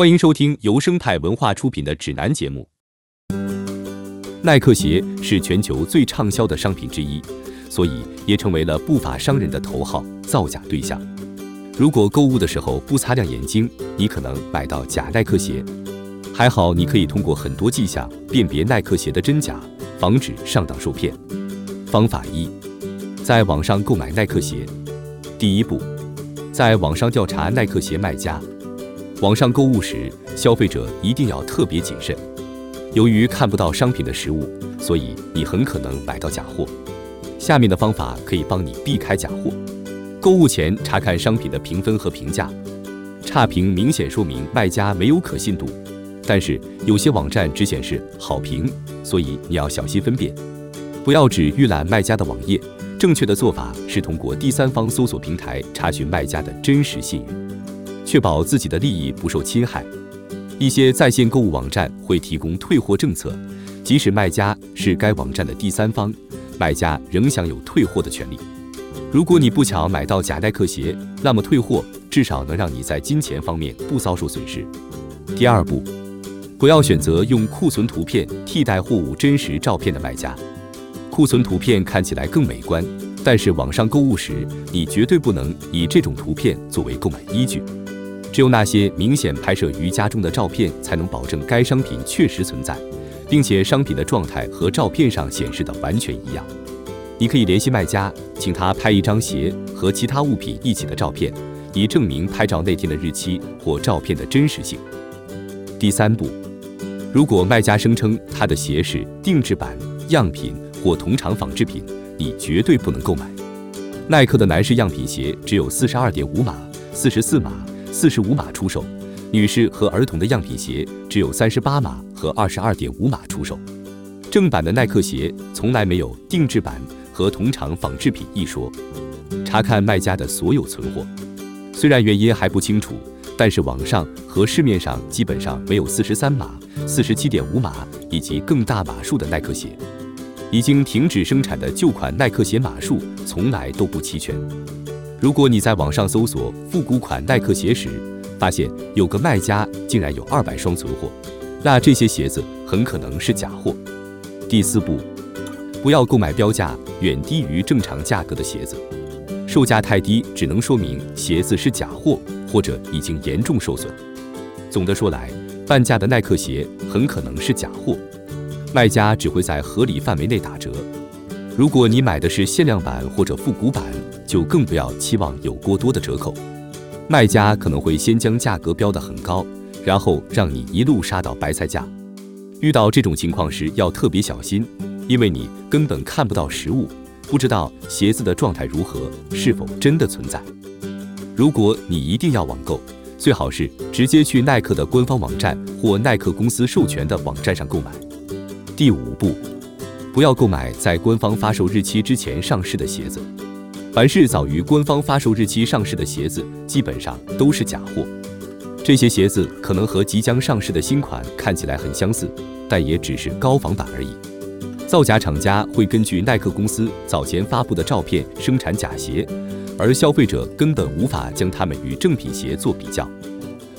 欢迎收听由生态文化出品的指南节目。耐克鞋是全球最畅销的商品之一，所以也成为了不法商人的头号造假对象。如果购物的时候不擦亮眼睛，你可能买到假耐克鞋。还好，你可以通过很多迹象辨别耐克鞋的真假，防止上当受骗。方法一，在网上购买耐克鞋。第一步，在网上调查耐克鞋卖家。网上购物时，消费者一定要特别谨慎。由于看不到商品的实物，所以你很可能买到假货。下面的方法可以帮你避开假货。购物前查看商品的评分和评价，差评明显说明卖家没有可信度。但是有些网站只显示好评，所以你要小心分辨，不要只预览卖家的网页。正确的做法是通过第三方搜索平台查询卖家的真实信誉。确保自己的利益不受侵害。一些在线购物网站会提供退货政策，即使卖家是该网站的第三方，卖家仍享有退货的权利。如果你不巧买到假耐克鞋，那么退货至少能让你在金钱方面不遭受损失。第二步，不要选择用库存图片替代货物真实照片的卖家。库存图片看起来更美观，但是网上购物时，你绝对不能以这种图片作为购买依据。只有那些明显拍摄于家中的照片，才能保证该商品确实存在，并且商品的状态和照片上显示的完全一样。你可以联系卖家，请他拍一张鞋和其他物品一起的照片，以证明拍照那天的日期或照片的真实性。第三步，如果卖家声称他的鞋是定制版、样品或同厂仿制品，你绝对不能购买。耐克的男士样品鞋只有四十二点五码、四十四码。四十五码出售，女士和儿童的样品鞋只有三十八码和二十二点五码出售。正版的耐克鞋从来没有定制版和同厂仿制品一说。查看卖家的所有存货，虽然原因还不清楚，但是网上和市面上基本上没有四十三码、四十七点五码以及更大码数的耐克鞋。已经停止生产的旧款耐克鞋码数从来都不齐全。如果你在网上搜索复古款耐克鞋时，发现有个卖家竟然有二百双存货，那这些鞋子很可能是假货。第四步，不要购买标价远低于正常价格的鞋子，售价太低只能说明鞋子是假货或者已经严重受损。总的说来，半价的耐克鞋很可能是假货，卖家只会在合理范围内打折。如果你买的是限量版或者复古版，就更不要期望有过多的折扣。卖家可能会先将价格标得很高，然后让你一路杀到白菜价。遇到这种情况时要特别小心，因为你根本看不到实物，不知道鞋子的状态如何，是否真的存在。如果你一定要网购，最好是直接去耐克的官方网站或耐克公司授权的网站上购买。第五步。不要购买在官方发售日期之前上市的鞋子。凡是早于官方发售日期上市的鞋子，基本上都是假货。这些鞋子可能和即将上市的新款看起来很相似，但也只是高仿版而已。造假厂家会根据耐克公司早前发布的照片生产假鞋，而消费者根本无法将它们与正品鞋做比较。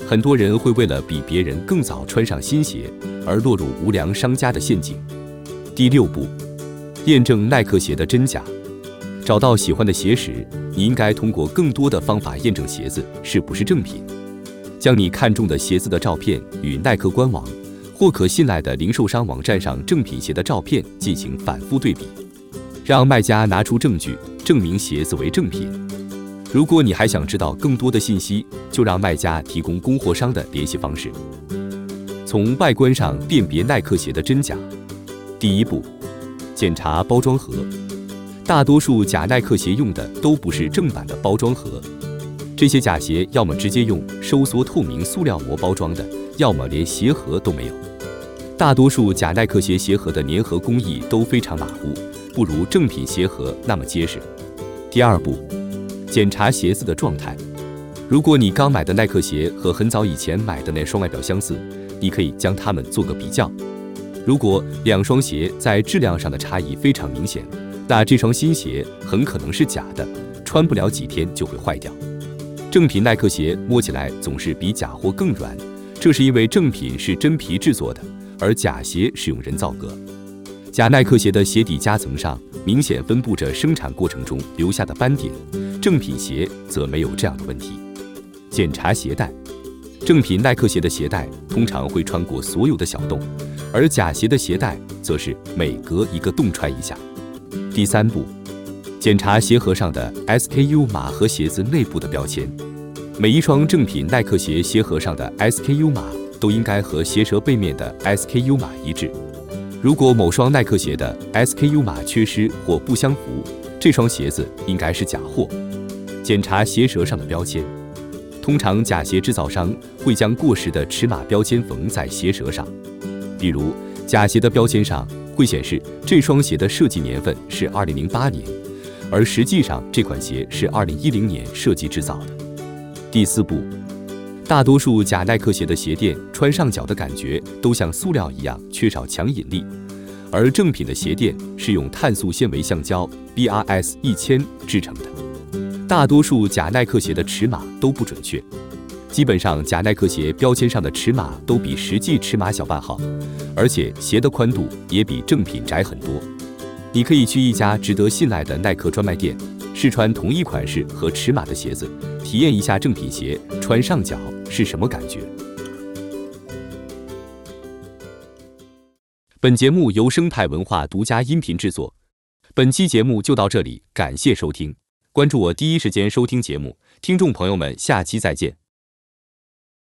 很多人会为了比别人更早穿上新鞋，而落入无良商家的陷阱。第六步，验证耐克鞋的真假。找到喜欢的鞋时，你应该通过更多的方法验证鞋子是不是正品。将你看中的鞋子的照片与耐克官网或可信赖的零售商网站上正品鞋的照片进行反复对比，让卖家拿出证据证明鞋子为正品。如果你还想知道更多的信息，就让卖家提供供货商的联系方式。从外观上辨别耐克鞋的真假。第一步，检查包装盒。大多数假耐克鞋用的都不是正版的包装盒，这些假鞋要么直接用收缩透明塑料膜包装的，要么连鞋盒都没有。大多数假耐克鞋鞋盒的粘合工艺都非常马虎，不如正品鞋盒那么结实。第二步，检查鞋子的状态。如果你刚买的耐克鞋和很早以前买的那双外表相似，你可以将它们做个比较。如果两双鞋在质量上的差异非常明显，那这双新鞋很可能是假的，穿不了几天就会坏掉。正品耐克鞋摸起来总是比假货更软，这是因为正品是真皮制作的，而假鞋是用人造革。假耐克鞋的鞋底夹层上明显分布着生产过程中留下的斑点，正品鞋则没有这样的问题。检查鞋带，正品耐克鞋的鞋带通常会穿过所有的小洞，而假鞋的鞋带则是每隔一个洞穿一下。第三步，检查鞋盒上的 SKU 码和鞋子内部的标签。每一双正品耐克鞋鞋盒上的 SKU 码都应该和鞋舌背面的 SKU 码一致。如果某双耐克鞋的 SKU 码缺失或不相符，这双鞋子应该是假货。检查鞋舌上的标签，通常假鞋制造商会将过时的尺码标签缝在鞋舌上，比如假鞋的标签上会显示这双鞋的设计年份是2008年，而实际上这款鞋是2010年设计制造的。第四步，大多数假耐克鞋的鞋垫穿上脚的感觉都像塑料一样缺少强引力，而正品的鞋垫是用碳素纤维橡胶 BRS 一千制成的。大多数假耐克鞋的尺码都不准确，基本上假耐克鞋标签上的尺码都比实际尺码小半号，而且鞋的宽度也比正品窄很多。你可以去一家值得信赖的耐克专卖店。试穿同一款式和尺码的鞋子，体验一下正品鞋穿上脚是什么感觉。本节目由生态文化独家音频制作，本期节目就到这里，感谢收听，关注我第一时间收听节目，听众朋友们，下期再见。